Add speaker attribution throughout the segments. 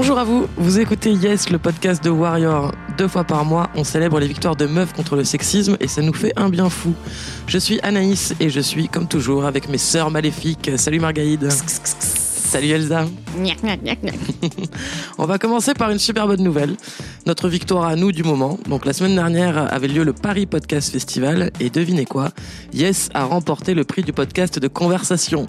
Speaker 1: Bonjour à vous, vous écoutez Yes, le podcast de Warrior. Deux fois par mois, on célèbre les victoires de meufs contre le sexisme et ça nous fait un bien fou. Je suis Anaïs et je suis, comme toujours, avec mes sœurs maléfiques. Salut Margaïde. Salut Elsa. on va commencer par une super bonne nouvelle. Notre victoire à nous du moment. Donc la semaine dernière avait lieu le Paris Podcast Festival et devinez quoi? Yes a remporté le prix du podcast de conversation.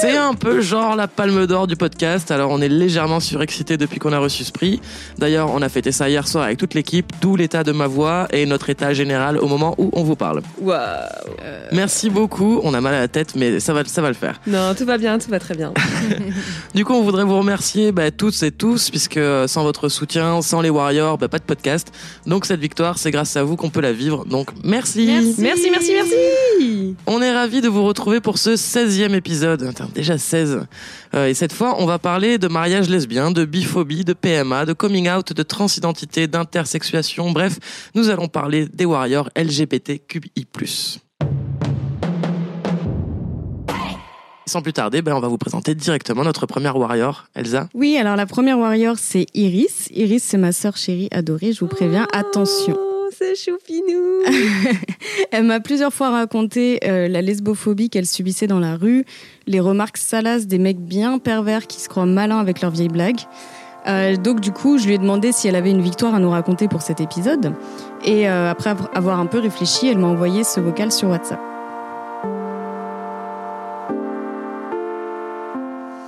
Speaker 1: C'est un peu genre la palme d'or du podcast, alors on est légèrement surexcité depuis qu'on a reçu ce prix. D'ailleurs, on a fêté ça hier soir avec toute l'équipe, d'où l'état de ma voix et notre état général au moment où on vous parle.
Speaker 2: Waouh
Speaker 1: Merci beaucoup, on a mal à la tête, mais ça va, ça va le faire.
Speaker 2: Non, tout va bien, tout va très bien.
Speaker 1: Du coup, on voudrait vous remercier bah, toutes et tous, puisque sans votre soutien, sans les Warriors, bah, pas de podcast. Donc cette victoire, c'est grâce à vous qu'on peut la vivre. Donc merci.
Speaker 2: Merci, merci, merci
Speaker 1: On est ravis de vous retrouver pour ce 16e épisode. Attends, déjà 16. Euh, et cette fois, on va parler de mariage lesbien, de biphobie, de PMA, de coming out, de transidentité, d'intersexuation. Bref, nous allons parler des warriors LGBTQI+. Sans plus tarder, ben, on va vous présenter directement notre première warrior, Elsa.
Speaker 3: Oui, alors la première warrior, c'est Iris. Iris, c'est ma sœur chérie adorée, je vous préviens, attention.
Speaker 2: Choupinou
Speaker 3: Elle m'a plusieurs fois raconté euh, la lesbophobie qu'elle subissait dans la rue, les remarques salaces des mecs bien pervers qui se croient malins avec leurs vieilles blagues. Euh, donc du coup, je lui ai demandé si elle avait une victoire à nous raconter pour cet épisode. Et euh, après avoir un peu réfléchi, elle m'a envoyé ce vocal sur WhatsApp.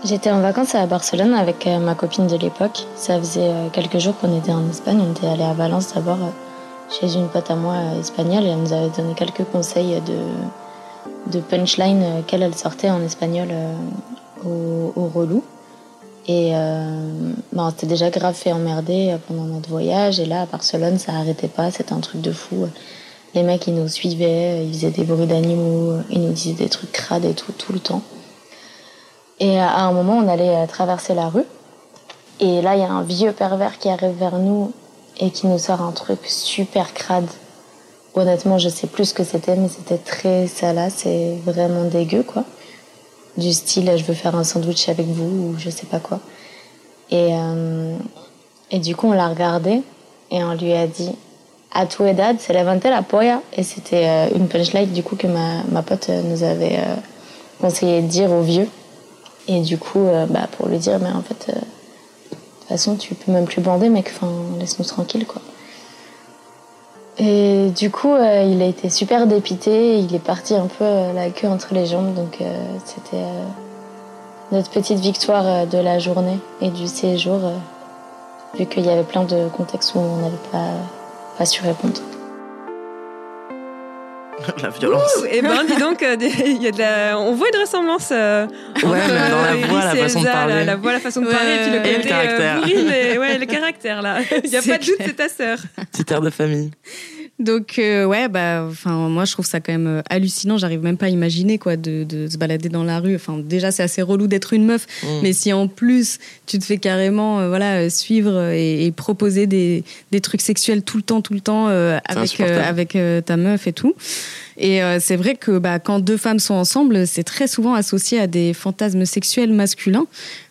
Speaker 4: J'étais en vacances à Barcelone avec ma copine de l'époque. Ça faisait quelques jours qu'on était en Espagne. On était allé à Valence d'abord chez une pote à moi espagnole et elle nous avait donné quelques conseils de, punchline qu'elle elle sortait en espagnol au, au relou. Et bah, on s'était déjà grave fait emmerder pendant notre voyage. Et là, à Barcelone, ça arrêtait pas. C'était un truc de fou. Les mecs, ils nous suivaient, ils faisaient des bruits d'animaux, ils nous disaient des trucs crades et tout, tout le temps. Et à un moment, on allait euh, traverser la rue. Et là, il y a un vieux pervers qui arrive vers nous et qui nous sort un truc super crade. Honnêtement, je sais plus ce que c'était, mais c'était très salace et vraiment dégueu, quoi. Du style, je veux faire un sandwich avec vous ou je sais pas quoi. Et, euh, et du coup, on l'a regardé et on lui a dit à tu edad, se levante la polla. Et c'était euh, une punchline, du coup, que ma, ma pote nous avait euh, conseillé de dire au vieux. Et du coup, euh, bah, pour lui dire, mais en fait, toute façon, tu peux même plus bander, mec, enfin, laisse-nous tranquille, quoi. Et du coup, euh, il a été super dépité, il est parti un peu euh, la queue entre les jambes, donc euh, c'était notre petite victoire de la journée et du séjour, vu qu'il y avait plein de contextes où on n'avait pas, pas su répondre.
Speaker 1: la violence.
Speaker 2: Et ben, dis donc, euh, des- y a de la... on voit une ressemblance euh, entre
Speaker 1: dans la
Speaker 2: euh,
Speaker 1: voix, la de parler.
Speaker 2: Voix, la façon de
Speaker 3: Ouais,
Speaker 2: parler, et puis le
Speaker 3: ouais,
Speaker 1: ouais.
Speaker 2: côté
Speaker 1: Et le caractère.
Speaker 2: euh, bourrine, et ouais, le caractère là. Il n'y a pas de doute, c'est ta sœur.
Speaker 1: Petit air de famille.
Speaker 3: Donc euh, ouais, bah, enfin moi je trouve ça quand même euh, hallucinant. J'arrive même pas à imaginer quoi de, de se balader dans la rue. Enfin déjà c'est assez relou d'être une meuf,
Speaker 1: Mm.
Speaker 3: mais si en plus tu te fais carrément euh, voilà suivre et, et proposer des, des trucs sexuels tout le temps, tout le temps euh, avec avec ta meuf et tout. Et euh, c'est vrai que bah, quand deux femmes sont ensemble, c'est très souvent associé à des fantasmes sexuels masculins,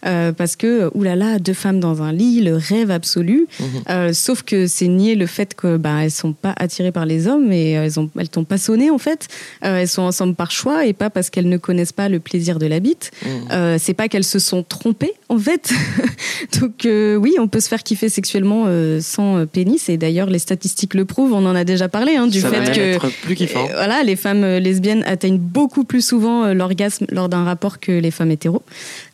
Speaker 3: euh, parce que oulala, deux femmes dans un lit, le rêve absolu. Euh, sauf que c'est nier le fait que bah, elles sont pas attirées par les hommes et euh, elles ont elles t'ont pas sonné en fait. Euh, elles sont ensemble par choix et pas parce qu'elles ne connaissent pas le plaisir de la bite.
Speaker 1: Mm.
Speaker 3: Euh, c'est pas qu'elles se sont trompées en fait. Donc euh, oui, on peut se faire kiffer sexuellement euh, sans euh, pénis et d'ailleurs les statistiques le prouvent. On en a déjà parlé hein, du
Speaker 1: ça
Speaker 3: fait que
Speaker 1: être plus kiffant.
Speaker 3: euh, voilà, les femmes euh, lesbiennes atteignent beaucoup plus souvent euh, l'orgasme lors d'un rapport que les femmes hétéros.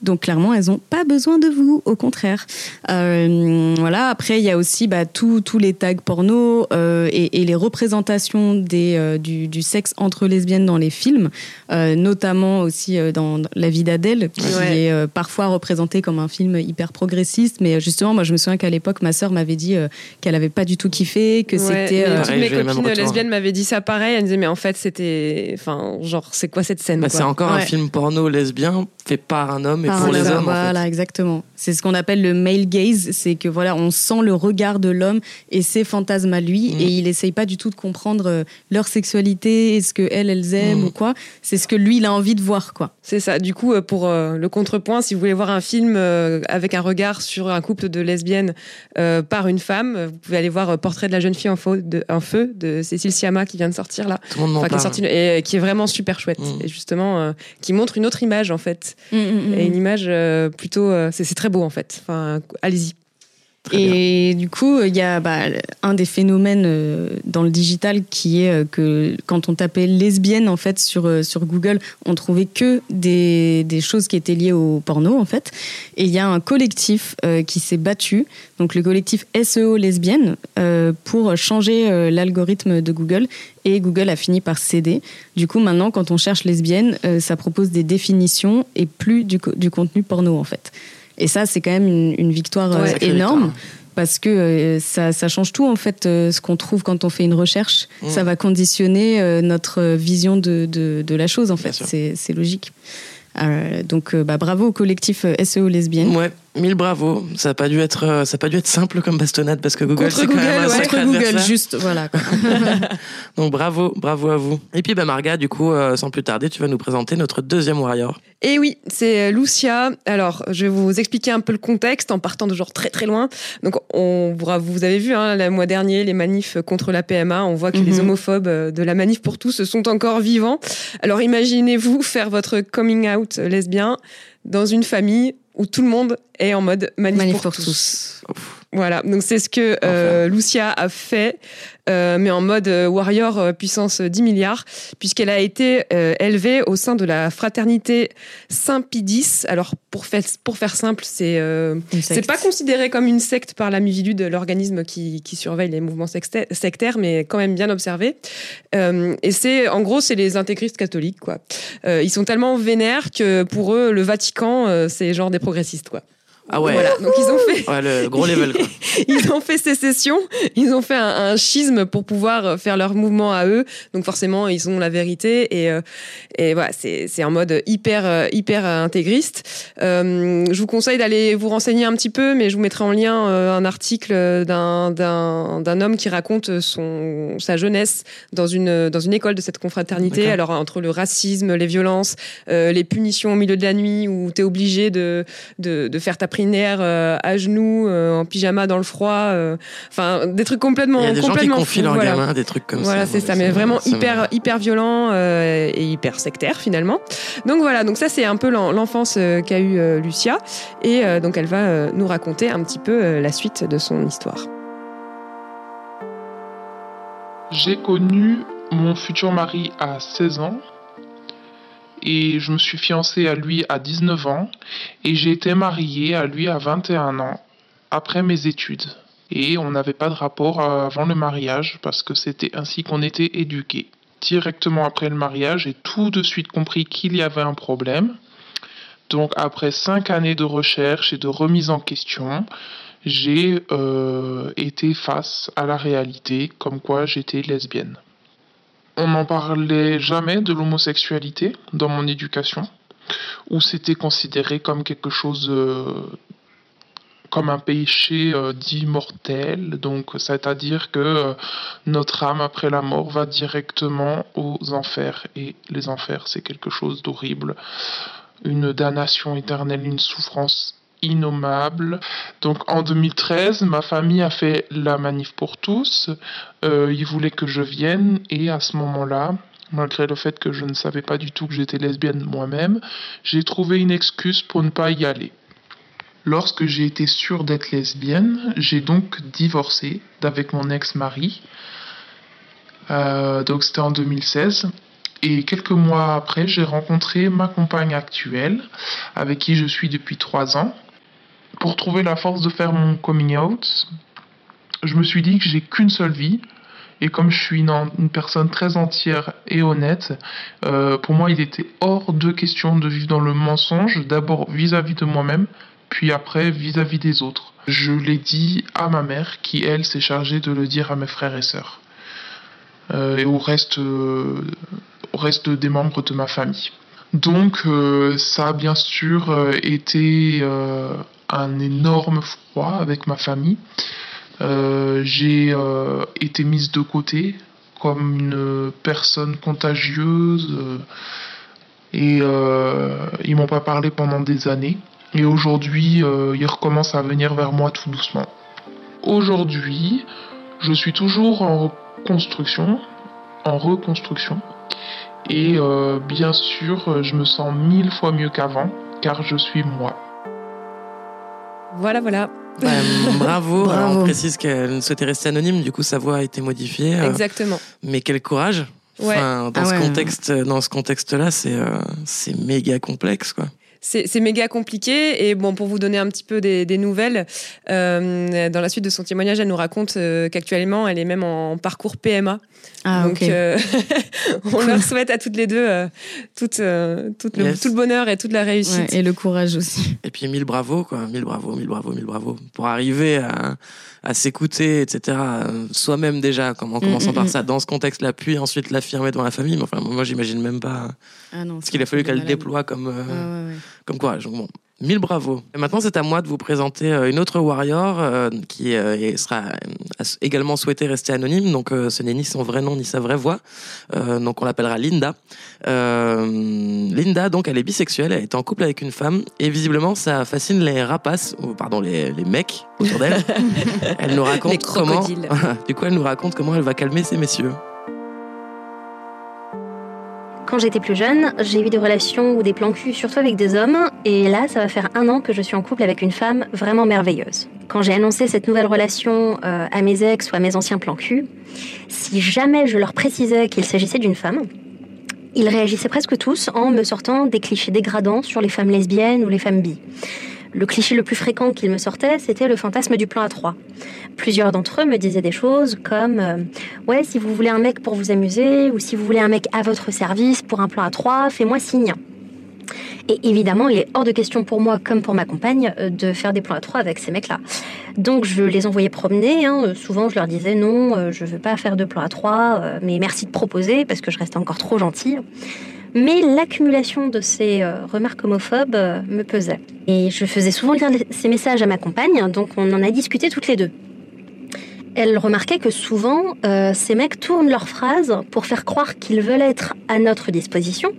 Speaker 3: Donc clairement, elles n'ont pas besoin de vous, au contraire. Euh, voilà. Après, il y a aussi bah, tous tous les tags porno euh, et, et les représentations des, euh, du, du sexe entre lesbiennes dans les films, euh, notamment aussi euh, dans La vie d'Adèle, qui
Speaker 2: Ouais.
Speaker 3: est euh, parfois représenté comme un film hyper progressiste. Mais justement, moi, je me souviens qu'à l'époque, ma sœur m'avait dit euh, qu'elle avait pas du tout kiffé, que
Speaker 2: Ouais,
Speaker 3: c'était euh,
Speaker 2: toutes mes copines lesbiennes m'avaient dit ça pareil. Elles me disaient, mais en fait, c'était. Enfin, genre, c'est quoi cette scène
Speaker 1: Bah, c'est encore un film porno lesbien fait par un homme et
Speaker 3: Par
Speaker 1: pour les
Speaker 3: homme,
Speaker 1: hommes. en fait.
Speaker 3: Voilà, exactement. C'est ce qu'on appelle le male gaze, c'est que voilà, on sent le regard de l'homme et ses fantasmes à lui,
Speaker 1: Mm.
Speaker 3: et il essaye pas du tout de comprendre euh, leur sexualité, et ce que elles, elles aiment
Speaker 1: Mm.
Speaker 3: ou quoi. C'est ce que lui, il a envie de voir, quoi.
Speaker 2: C'est ça. Du coup, euh, pour euh, le contrepoint, si vous voulez voir un film euh, avec un regard sur un couple de lesbiennes euh, par une femme, vous pouvez aller voir Portrait de la jeune fille en feu de, en feu de Cécile Sciamma qui vient de sortir là,
Speaker 1: Tout le monde
Speaker 2: enfin qui est sorti et qui est vraiment super chouette
Speaker 1: Mm.
Speaker 2: et justement euh, qui montre une autre image en fait
Speaker 3: Mm, mm,
Speaker 2: et une image euh, plutôt euh, c'est c'est très beau en fait. Enfin, allez-y.
Speaker 3: Et du coup, il y a bah, un des phénomènes euh, dans le digital qui est euh, que quand on tapait lesbienne en fait sur euh, sur Google, on trouvait que des, des choses qui étaient liées au porno en fait. Et il y a un collectif qui s'est battu, donc le collectif SEO lesbienne, pour changer l'algorithme de Google. Et Google a fini par céder. Du coup, maintenant, quand on cherche lesbienne, ça propose des définitions et plus du, du contenu porno en fait. Et ça, c'est quand même une, une victoire euh,
Speaker 2: Ouais.
Speaker 3: Énorme
Speaker 1: victoire.
Speaker 3: parce que euh, ça, ça change tout en fait euh, ce qu'on trouve quand on fait une recherche
Speaker 1: Mm.
Speaker 3: ça va conditionner notre vision de, de, de la chose en fait c'est logique Euh, donc bah, bravo au collectif SEO lesbienne
Speaker 1: Ouais, mille bravo. Ça n'a pas dû être, euh, ça a pas dû être simple comme bastonnade parce que Google, c'est quand même un
Speaker 2: ouais.
Speaker 1: sacré
Speaker 3: contre Google
Speaker 1: adversaire.
Speaker 3: juste voilà quoi.
Speaker 1: Donc bravo, bravo à vous. Et puis bah Marga, du coup, euh, sans plus tarder, tu vas nous présenter notre deuxième warrior.
Speaker 2: Et oui, c'est Lucia. Alors, je vais vous expliquer un peu le contexte en partant de genre très très loin. Donc, on vous avez vu hein, le mois dernier les manifs contre la PMA. On voit que les
Speaker 3: Mhm.
Speaker 2: homophobes euh, de la manif pour tous sont encore vivants. Alors, imaginez-vous faire votre coming out lesbien dans une famille où tout le monde est en mode manif,
Speaker 3: Manif
Speaker 2: pour,
Speaker 3: pour
Speaker 2: tous.
Speaker 3: tous.
Speaker 2: Voilà, donc c'est ce que euh, Lucia a fait, euh, mais en mode euh, warrior euh, puissance 10 milliards, puisqu'elle a été euh, élevée au sein de la fraternité Saint-Pidis. Alors pour faire, pour faire simple, c'est euh, c'est pas considéré comme une secte par la Mivilude, l'organisme qui, qui surveille les mouvements sectaires, mais quand même bien observé. Et c'est, en gros, c'est les intégristes catholiques, quoi. Ils sont tellement vénères que pour eux, le Vatican, c'est genre des progressistes, quoi.
Speaker 1: Ah ouais.
Speaker 2: Voilà. Donc ils ont fait,
Speaker 1: Ouais, le gros level quoi.
Speaker 2: ils ont fait sécession, ils ont fait un, un schisme pour pouvoir faire leur mouvement à eux. Donc forcément, ils ont la vérité et, euh, et voilà, c'est c'est un mode hyper euh, hyper intégriste. Euh, je vous conseille d'aller vous renseigner un petit peu, mais je vous mettrai en lien euh, un article d'un d'un d'un homme qui raconte son sa jeunesse dans une dans une école de cette confraternité. Alors entre le racisme, les violences, euh, les punitions au milieu de la nuit où t'es obligé de de, de faire ta euh, à genoux, euh, en pyjama dans le froid, euh, enfin des trucs complètement
Speaker 1: Il y a des gens qui
Speaker 2: complètement
Speaker 1: confient
Speaker 2: fous,
Speaker 1: leurs
Speaker 2: voilà.
Speaker 1: gamins des trucs comme
Speaker 2: Voilà,
Speaker 1: ça.
Speaker 2: c'est ça, mais vraiment hyper hyper violent euh, et hyper sectaire finalement. Donc voilà, donc ça c'est un peu l'en- l'enfance qu'a eu euh, Lucia et euh, donc elle va euh, nous raconter un petit peu euh, la suite de son histoire.
Speaker 5: J'ai connu mon futur mari à 16 ans et je me suis fiancée à lui à 19 ans et j'ai été mariée à lui à 21 ans après mes études. Et on n'avait pas de rapport avant le mariage parce que c'était ainsi qu'on était éduqués. directement après le mariage, j'ai tout de suite compris qu'il y avait un problème. Donc après cinq années de recherche et de remise en question, j'ai euh, été face à la réalité comme quoi j'étais lesbienne. On n'en parlait jamais de l'homosexualité dans mon éducation, où c'était considéré comme quelque chose euh, comme un péché euh, dit mortel, donc c'est-à-dire que euh, notre âme après la mort va directement aux enfers. Et les enfers c'est quelque chose d'horrible, une damnation éternelle, une souffrance innommable. Donc en 2013, ma famille a fait la manif pour tous, euh, ils voulaient que je vienne et à ce moment-là, malgré le fait que je ne savais pas du tout que j'étais lesbienne moi-même, j'ai trouvé une excuse pour ne pas y aller. Lorsque j'ai été sûre d'être lesbienne, j'ai donc divorcé d'avec mon ex-mari. Euh, donc c'était en 2016. Et quelques mois après, j'ai rencontré ma compagne actuelle, avec qui je suis depuis trois ans. Pour trouver la force de faire mon coming out, je me suis dit que j'ai qu'une seule vie. Et comme je suis une, personne très entière et honnête, euh, pour moi, il était hors de question de vivre dans le mensonge, d'abord vis-à-vis de moi-même, puis après vis-à-vis des autres. Je l'ai dit à ma mère, qui elle s'est chargée de le dire à mes frères et sœurs, euh, et au reste, euh, au reste des membres de ma famille. Donc euh, ça a bien sûr euh, été euh, un énorme froid avec ma famille. J'ai été mise de côté comme une personne contagieuse et euh, ils m'ont pas parlé pendant des années. Et aujourd'hui, ils recommencent à venir vers moi tout doucement. Aujourd'hui, je suis toujours en construction, en reconstruction. Et euh, bien sûr, je me sens mille fois mieux qu'avant, car je suis moi.
Speaker 2: Voilà, voilà.
Speaker 1: Bah, bravo.
Speaker 3: Bravo.
Speaker 1: Alors, on précise qu'elle souhaitait rester anonyme, du coup sa voix a été modifiée. euh,
Speaker 2: Exactement.
Speaker 1: mais quel courage.
Speaker 2: Ouais.
Speaker 1: Enfin, dans
Speaker 3: Ah
Speaker 1: ce
Speaker 3: ouais.
Speaker 1: contexte, dans ce contexte-là, c'est euh, c'est méga complexe, quoi.
Speaker 2: C'est méga compliqué et bon pour vous donner un petit peu des, des nouvelles, euh, dans la suite de son témoignage, elle nous raconte euh, qu'actuellement elle est même en parcours PMA.
Speaker 3: Ah,
Speaker 2: Donc
Speaker 3: ok.
Speaker 2: euh, on leur souhaite à toutes les deux euh, tout, euh, tout, le,
Speaker 1: Yes.
Speaker 2: tout le bonheur et toute la
Speaker 3: Ouais,
Speaker 2: réussite.
Speaker 3: et le courage aussi.
Speaker 1: Et puis mille bravos, quoi. Mille bravos, mille bravos, mille bravos. Pour arriver à, à s'écouter, etc. Soi-même déjà, comme en commençant
Speaker 3: mm,
Speaker 1: par
Speaker 3: mm.
Speaker 1: ça, dans ce contexte-là, puis ensuite l'affirmer devant la famille. Mais enfin, moi, j'imagine même pas
Speaker 3: Ah non.
Speaker 1: ce qu'il a fallu qu'elle déploie comme, euh,
Speaker 3: Ouais, ouais, ouais.
Speaker 1: Comme bon, mille bravos. Et maintenant, c'est à moi de vous présenter euh, une autre warrior euh, qui euh, sera euh, également souhaité rester anonyme. Donc, ce n'est ni son vrai nom ni sa vraie voix. Donc, on l'appellera Linda. Linda, donc, elle est bisexuelle. Elle est en couple avec une femme et visiblement, ça fascine les rapaces, ou pardon, les, les mecs autour d'elle. elle nous raconte comment. du coup, elle nous raconte comment elle va calmer ces messieurs.
Speaker 6: Quand j'étais plus jeune, j'ai eu des relations ou des plans cul, surtout avec des hommes, et là, ça va faire un an que je suis en couple avec une femme vraiment merveilleuse. Quand j'ai annoncé cette nouvelle relation euh, à mes ex ou à mes anciens plans cul, si jamais je leur précisais qu'il s'agissait d'une femme, ils réagissaient presque tous en me sortant des clichés dégradants sur les femmes lesbiennes ou les femmes bi. Le cliché le plus fréquent qu'ils me sortaient, c'était le fantasme du plan à trois. Plusieurs d'entre eux me disaient des choses comme euh, Ouais, si vous voulez un mec pour vous amuser, ou si vous voulez un mec à votre service pour un plan à trois, fais-moi signe. Et évidemment, il est hors de question pour moi, comme pour ma compagne, euh, de faire des plans à trois avec ces mecs-là. Donc je les envoyais promener. hein. Euh, Souvent, je leur disais non, je veux pas faire de plan à trois, mais merci de proposer parce que je reste encore trop gentille. Mais l'accumulation de ces euh, remarques homophobes euh, me pesait. Et je faisais souvent lire ces messages à ma compagne, donc on en a discuté toutes les deux. Elle remarquait que souvent, euh, ces mecs tournent leurs phrases pour faire croire qu'ils veulent être à notre disposition,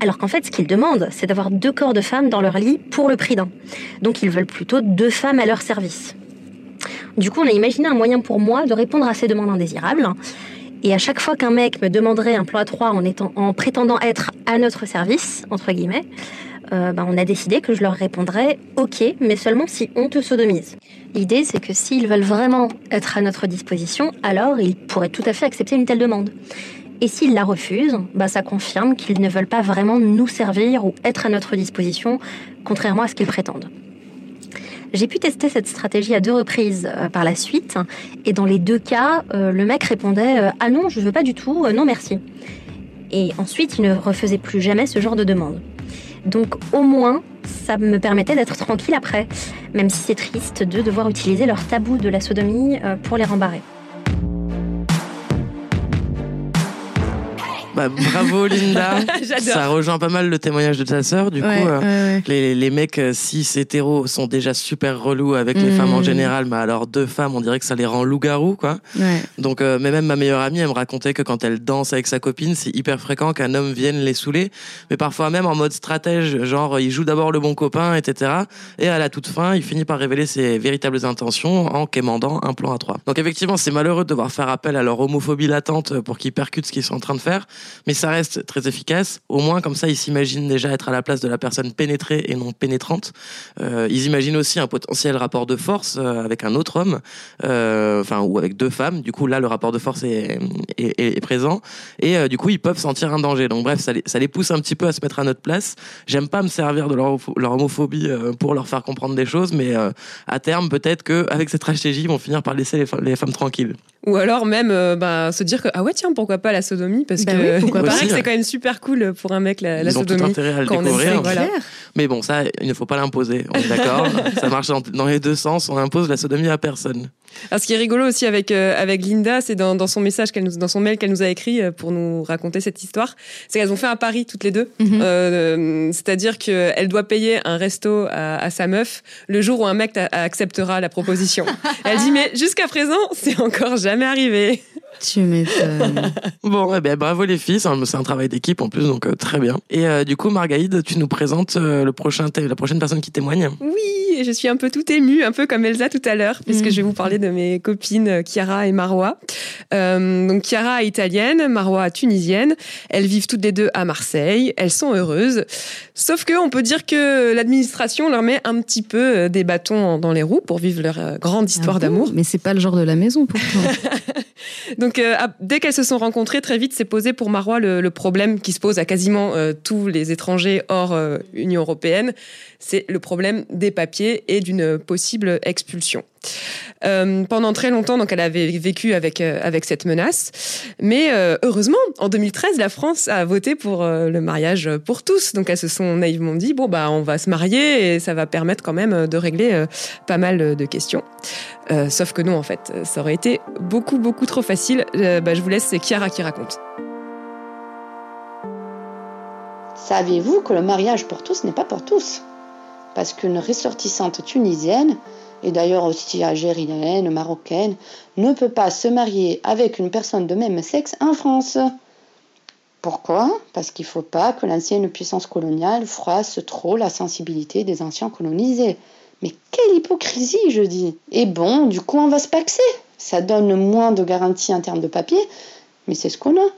Speaker 6: alors qu'en fait, ce qu'ils demandent, c'est d'avoir deux corps de femmes dans leur lit pour le prix d'un. Donc ils veulent plutôt deux femmes à leur service. Du coup, on a imaginé un moyen pour moi de répondre à ces demandes indésirables. Et à chaque fois qu'un mec me demanderait un plan à trois en, étant, en prétendant être à notre service, entre guillemets, euh, ben, on a décidé que je leur répondrais OK, mais seulement si on te sodomise. L'idée, c'est que s'ils veulent vraiment être à notre disposition, alors ils pourraient tout à fait accepter une telle demande. Et s'ils la refusent, bah, ça confirme qu'ils ne veulent pas vraiment nous servir ou être à notre disposition, contrairement à ce qu'ils prétendent. J'ai pu tester cette stratégie à deux reprises euh, par la suite, et dans les deux cas, euh, le mec répondait euh, Ah non, je veux pas du tout, non merci. Et ensuite, il ne refaisait plus jamais ce genre de demande. Donc au moins, ça me permettait d'être tranquille après, même si c'est triste de devoir utiliser leur tabou de la sodomie pour les rembarrer.
Speaker 1: Bah, bravo Linda. Ça rejoint pas mal le témoignage de ta sœur. Du coup, euh, Les, les, mecs euh, cis hétéros sont déjà super relous avec les femmes en mmh. général, mais alors deux femmes, on dirait que ça les rend loups-garous, quoi. Donc, euh, mais même ma meilleure amie, elle me racontait que quand elle danse avec sa copine, c'est hyper fréquent qu'un homme vienne les saouler, mais parfois même en mode stratège, genre il joue d'abord le bon copain, etc. Et à la toute fin, il finit par révéler ses véritables intentions en quémandant un plan à trois. Donc effectivement, c'est malheureux de devoir faire appel à leur homophobie latente pour qu'ils percutent ce qu'ils sont en train de faire mais ça reste très efficace. Au moins, comme ça, ils s'imaginent déjà être à la place de la personne pénétrée et non pénétrante. Euh, ils imaginent aussi un potentiel rapport de force euh, avec un autre homme, euh, enfin ou avec deux femmes. Du coup, là, le rapport de force est, est, est présent et euh, du coup, ils peuvent sentir un danger. Donc, bref, ça les, ça les pousse un petit peu à se mettre à notre place. J'aime pas me servir de leur, leur homophobie euh, pour leur faire comprendre des choses, mais à terme, peut-être que avec cette stratégie, ils vont finir par laisser les, les femmes tranquilles.
Speaker 2: Ou alors même bah, se dire que ah ouais tiens pourquoi pas la sodomie? Parce bah que pourquoi pas. c'est quand même super cool pour un mec la, la
Speaker 1: Ils
Speaker 2: sodomie.
Speaker 1: Ont tout intérêt à le découvrir. Voilà. Mais bon, ça, il ne faut pas l'imposer. On est d'accord. ça marche dans, les deux sens. On impose la sodomie à personne.
Speaker 2: Alors, ce qui est rigolo aussi avec euh, avec Linda, c'est dans, dans son message qu'elle nous, dans son mail qu'elle nous a écrit euh, pour nous raconter cette histoire, c'est qu'elles ont fait un pari toutes les deux. Mhm. euh, C'est-à-dire qu'elle doit payer un resto à, à, sa meuf le jour où un mec acceptera la proposition. elle dit mais jusqu'à présent, c'est encore jamais arrivé.
Speaker 3: Tu m'étonnes.
Speaker 1: bon, eh ben, bravo les filles, c'est un, travail d'équipe en plus, donc euh, très bien. Et euh, du coup, Margaïde, tu nous présentes euh, le prochain la prochaine personne qui témoigne.
Speaker 2: Oui, je suis un peu tout émue, un peu comme Elsa tout à l'heure, puisque mm. je vais vous parler de mes copines Chiara et Marois. donc Chiara est italienne, Marois tunisienne. Elles vivent toutes les deux à Marseille. Elles sont heureuses. Sauf que on peut dire que l'administration leur met un petit peu des bâtons dans les roues pour vivre leur grande histoire ah d'amour.
Speaker 3: Mais c'est pas le genre de la maison pourtant.
Speaker 2: Donc, euh, dès qu'elles se sont rencontrées, très vite s'est posé pour Marois le, problème qui se pose à quasiment euh, tous les étrangers hors euh, Union européenne, c'est le problème des papiers et d'une possible expulsion. pendant très longtemps, donc, elle avait vécu avec avec cette menace, mais heureusement, en 2013, la France a voté pour le mariage pour tous. Donc, elles se sont naïvement dit bon bah on va se marier et ça va permettre quand même de régler pas mal de questions. sauf que non, en fait, ça aurait été beaucoup beaucoup trop facile. Bah, je vous laisse, c'est Chiara qui raconte.
Speaker 7: Saviez-vous que le mariage pour tous n'est pas pour tous? Parce qu'une ressortissante tunisienne, et d'ailleurs aussi algérienne, marocaine, ne peut pas se marier avec une personne de même sexe en France. Pourquoi? Parce qu'il ne faut pas que l'ancienne puissance coloniale froisse trop la sensibilité des anciens colonisés. Mais quelle hypocrisie, je dis Et bon, du coup, on va se paxer ça donne moins de garanties en termes de papier, mais c'est ce qu'on a.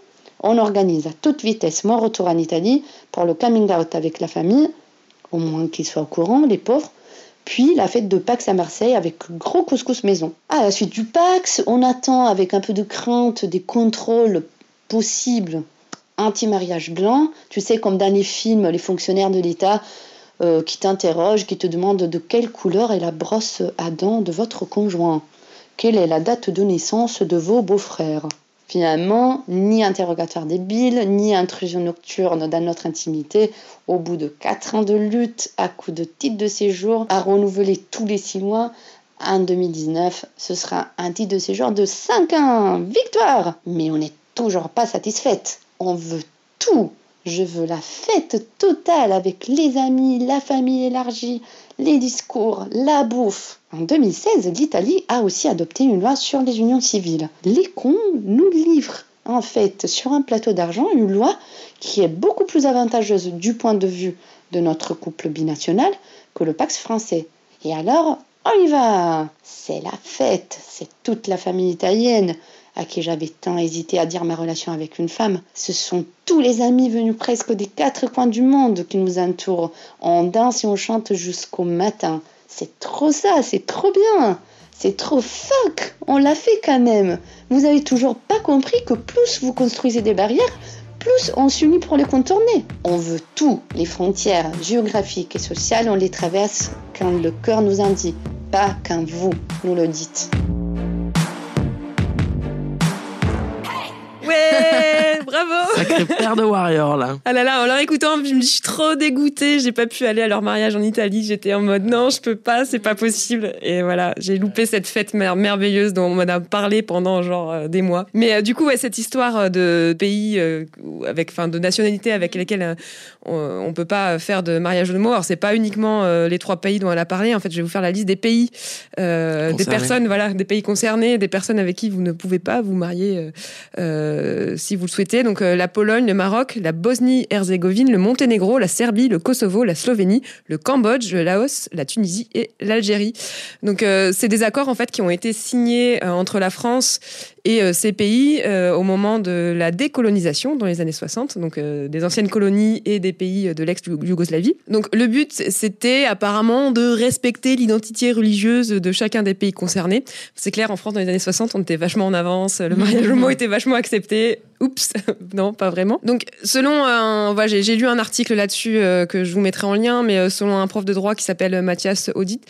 Speaker 7: On organise à toute vitesse mon retour en Italie pour le coming out avec la famille, au moins qu'ils soient au courant, les pauvres. Puis la fête de Pax à Marseille avec gros couscous maison. À la suite du Pax, on attend avec un peu de crainte des contrôles possibles anti-mariage blanc. Tu sais, comme dans les films, les fonctionnaires de l'État euh, qui t'interrogent, qui te demandent de quelle couleur est la brosse à dents de votre conjoint. Quelle est la date de naissance de vos beaux-frères? Finalement, ni interrogatoire débile, ni intrusion nocturne dans notre intimité, au bout de quatre ans de lutte, à coup de titre de séjour, à renouveler tous les six mois, en 2019, ce sera un titre de séjour de 5 ans. Victoire Mais on n'est toujours pas satisfaite. On veut tout. Je veux la fête totale avec les amis, la famille élargie, les discours, la bouffe. En 2016, l'Italie a aussi adopté une loi sur les unions civiles. Les cons nous livrent en fait sur un plateau d'argent une loi qui est beaucoup plus avantageuse du point de vue de notre couple binational que le Pax français. Et alors, on y va C'est la fête, c'est toute la famille italienne à qui j'avais tant hésité à dire ma relation avec une femme. Ce sont tous les amis venus presque des quatre coins du monde qui nous entourent. On danse et on chante jusqu'au matin. C'est trop ça, c'est trop bien. C'est trop fuck. On l'a fait quand même. Vous avez toujours pas compris que plus vous construisez des barrières, plus on s'unit pour les contourner. On veut tout. Les frontières géographiques et sociales, on les traverse quand le cœur nous en dit, pas quand vous nous le dites.
Speaker 2: Ouais, bravo.
Speaker 1: Sacré père de Warrior là.
Speaker 2: Ah là là, en leur écoutant, je me suis trop dégoûtée. J'ai pas pu aller à leur mariage en Italie. J'étais en mode non, je peux pas, c'est pas possible. Et voilà, j'ai loupé cette fête mer- merveilleuse dont on m'en a parlé pendant genre euh, des mois. Mais euh, du coup, ouais, cette histoire euh, de pays euh, avec, enfin, de nationalités avec lesquelles on, on peut pas faire de mariage de mots. Alors c'est pas uniquement les trois pays dont elle a parlé. En fait, je vais vous faire la liste des pays, des personnes, voilà, des pays concernés, des personnes avec qui vous ne pouvez pas vous marier. si vous le souhaitez. Donc euh, la Pologne, le Maroc, la Bosnie-Herzégovine, le Monténégro, la Serbie, le Kosovo, la Slovénie, le Cambodge, le Laos, la Tunisie et l'Algérie. Donc euh, c'est des accords en fait qui ont été signés euh, entre la France et euh, ces pays euh, au moment de la décolonisation dans les années 60, donc euh, des anciennes colonies et des pays de l'ex-Yougoslavie. Donc le but c'était apparemment de respecter l'identité religieuse de chacun des pays concernés. C'est clair, en France dans les années 60, on était vachement en avance, le mariage homo était vachement accepté. Oups, non, pas vraiment. Donc selon un, j'ai lu un article là-dessus que je vous mettrai en lien, mais selon un prof de droit qui s'appelle Mathias Audit,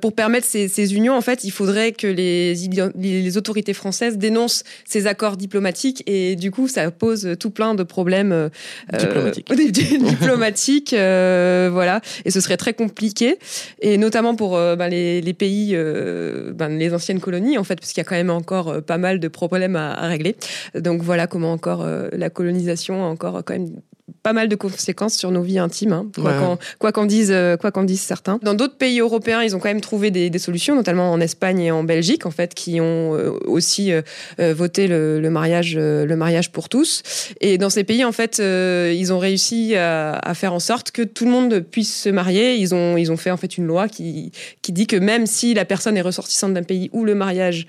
Speaker 2: pour permettre ces, unions, en fait, il faudrait que les autorités françaises dénoncent ces accords diplomatiques et du coup, ça pose tout plein de problèmes euh,
Speaker 1: Diplomatiques.
Speaker 2: di- di- diplomatiques, euh, voilà. Et ce serait très compliqué, et notamment pour euh, ben, les, les pays, euh, ben, les anciennes colonies, en fait, parce qu'il y a quand même encore euh, pas mal de problèmes à, à régler. Donc voilà comment encore euh, la colonisation a encore euh, quand même pas mal de conséquences sur nos vies intimes, hein, quoi
Speaker 1: Ouais.
Speaker 2: qu'en quoi qu'en disent, euh, quoi certains. Dans d'autres pays européens, ils ont quand même trouvé des, des solutions, notamment en Espagne et en Belgique, en fait, qui ont euh, aussi euh, voté le, le mariage, le mariage pour tous. Et dans ces pays, en fait, euh, ils ont réussi à, à faire en sorte que tout le monde puisse se marier. Ils ont, ils ont fait en fait une loi qui, qui dit que même si la personne est ressortissante d'un pays où le mariage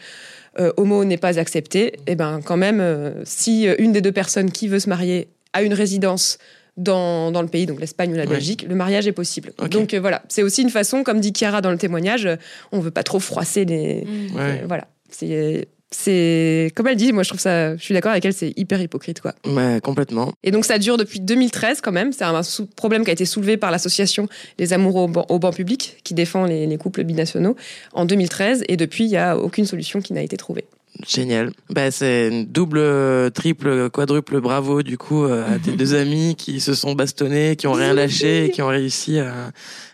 Speaker 2: euh, homo n'est pas accepté, et ben quand même, si une des deux personnes qui veut se marier a une résidence dans, dans le pays, donc l'Espagne ou la
Speaker 1: Ouais.
Speaker 2: Belgique, le mariage est possible. Donc euh, voilà, c'est aussi une façon, comme dit Chiara dans le témoignage, euh, on veut pas trop froisser les.
Speaker 1: Ouais.
Speaker 2: euh, voilà, c'est c'est comme elle dit, moi je trouve ça, je suis d'accord avec elle, c'est hyper hypocrite quoi.
Speaker 1: Ouais, complètement.
Speaker 2: Et donc ça dure depuis 2013 quand même. C'est un sou- problème qui a été soulevé par l'association Les Amoureux au banc, au banc public qui défend les, les couples binationaux en 2013. Et depuis, il n'y a aucune solution qui n'a été trouvée.
Speaker 1: Génial. Bah, c'est une double, triple, quadruple bravo du coup euh, à tes deux amis qui se sont bastonnés, qui ont rien lâché et qui ont réussi à,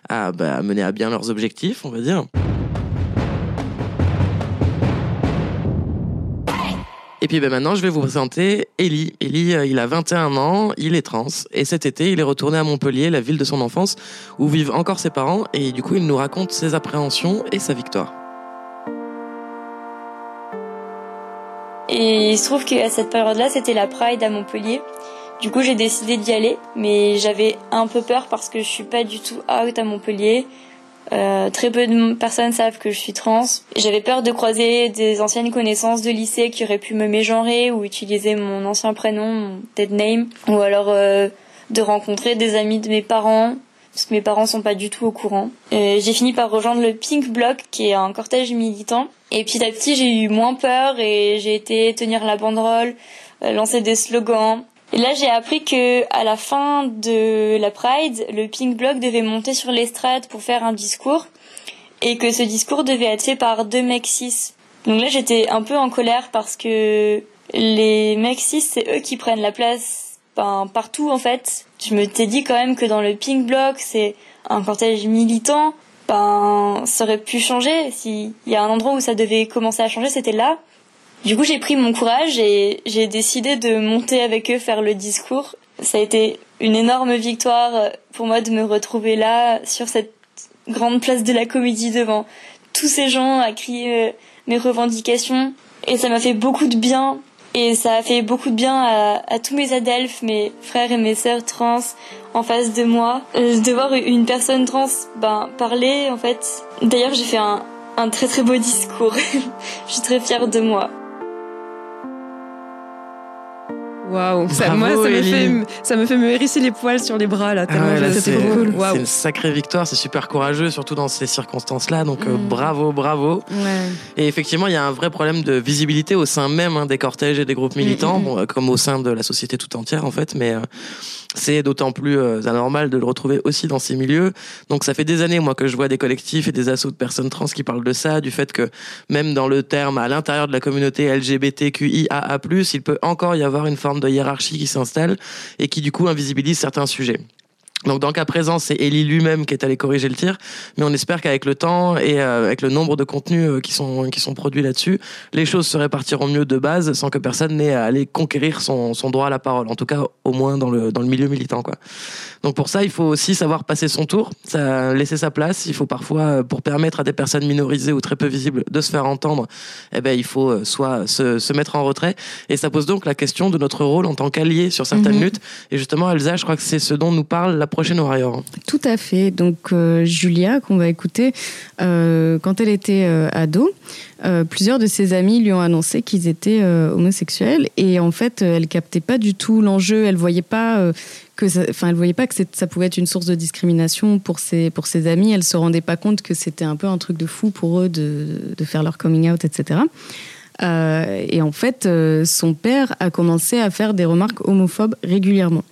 Speaker 1: à, bah, à mener à bien leurs objectifs, on va dire. Et puis bah, maintenant, je vais vous présenter Ellie. Ellie, euh, il a 21 ans, il est trans, et cet été, il est retourné à Montpellier, la ville de son enfance, où vivent encore ses parents, et du coup, il nous raconte ses appréhensions et sa victoire.
Speaker 8: Et il se trouve qu'à cette période-là, c'était la Pride à Montpellier. Du coup, j'ai décidé d'y aller, mais j'avais un peu peur parce que je suis pas du tout out à Montpellier. Euh, très peu de personnes savent que je suis trans. J'avais peur de croiser des anciennes connaissances de lycée qui auraient pu me mégenrer ou utiliser mon ancien prénom, mon dead name, ou alors euh, de rencontrer des amis de mes parents parce que mes parents sont pas du tout au courant. Euh, j'ai fini par rejoindre le Pink Bloc, qui est un cortège militant. Et petit à petit, j'ai eu moins peur et j'ai été tenir la banderole, euh, lancer des slogans. Et là, j'ai appris que à la fin de la Pride, le Pink Bloc devait monter sur l'estrade pour faire un discours et que ce discours devait être fait par deux mecs cis. Donc là, j'étais un peu en colère parce que les mecs cis, c'est eux qui prennent la place ben, partout en fait. Je me t'ai dit quand même que dans le Pink Bloc, c'est un cortège militant. Ben, ça aurait pu changer. S'il y a un endroit où ça devait commencer à changer, c'était là. Du coup, j'ai pris mon courage et j'ai décidé de monter avec eux faire le discours. Ça a été une énorme victoire pour moi de me retrouver là, sur cette grande place de la comédie devant tous ces gens à crier euh, mes revendications. Et ça m'a fait beaucoup de bien. Et ça a fait beaucoup de bien à, tous mes adelphes, mes frères et mes sœurs trans en face de moi. Euh, de voir une personne trans ben, parler, en fait. D'ailleurs, j'ai fait un, un très très beau discours. Je suis très fière de moi.
Speaker 2: Waouh, ça,
Speaker 1: Bravo,
Speaker 2: moi, ça me, fait, ça me fait me hérisser les poils sur les bras, là,
Speaker 1: Ah ouais, là,
Speaker 2: je-
Speaker 1: c'est
Speaker 2: cool.
Speaker 1: une sacrée victoire, c'est super courageux, surtout dans ces circonstances-là. Donc euh,
Speaker 3: Mm.
Speaker 1: bravo, bravo.
Speaker 3: Ouais.
Speaker 1: Et effectivement, il y a un vrai problème de visibilité au sein même hein, des cortèges et des groupes militants,
Speaker 3: Mm, mm,
Speaker 1: bon, euh, comme au sein de la société tout entière en fait. Mais euh, c'est d'autant plus euh, anormal de le retrouver aussi dans ces milieux. Donc ça fait des années moi que je vois des collectifs et des assauts de personnes trans qui parlent de ça, du fait que même dans le terme à l'intérieur de la communauté LGBTQIAA+, il peut encore y avoir une forme de hiérarchie qui s'installe et qui du coup invisibilise certains sujets. Donc dans le cas présent, c'est Ellie lui-même qui est allé corriger le tir, mais on espère qu'avec le temps et euh, avec le nombre de contenus euh, qui sont qui sont produits là-dessus, les choses se répartiront mieux de base sans que personne n'ait à aller conquérir son, son droit à la parole. En tout cas, au moins dans le dans le milieu militant quoi. Donc pour ça, il faut aussi savoir passer son tour, ça, laisser sa place. Il faut parfois, euh, pour permettre à des personnes minorisées ou très peu visibles de se faire entendre, eh ben il faut euh, soit se, se mettre en retrait. Et ça pose donc la question de notre rôle en tant qu'allié sur certaines
Speaker 3: Mhm.
Speaker 1: luttes. Et justement, Elsa, je crois que c'est ce dont nous parle la prochaine Warrior.
Speaker 3: Tout à fait. Donc euh, Julia, qu'on va écouter, euh, quand elle était euh, ado, plusieurs de ses amis lui ont annoncé qu'ils étaient homosexuels et en fait, elle captait pas du tout l'enjeu. Elle voyait pas que, ça- enfin, elle voyait pas que ça pouvait être une source de discrimination pour ses amis. Elle se rendait pas compte que c'était un peu un truc de fou pour eux de, de faire leur coming out, etc. Euh, et en fait, euh, son père a commencé à faire des remarques homophobes régulièrement.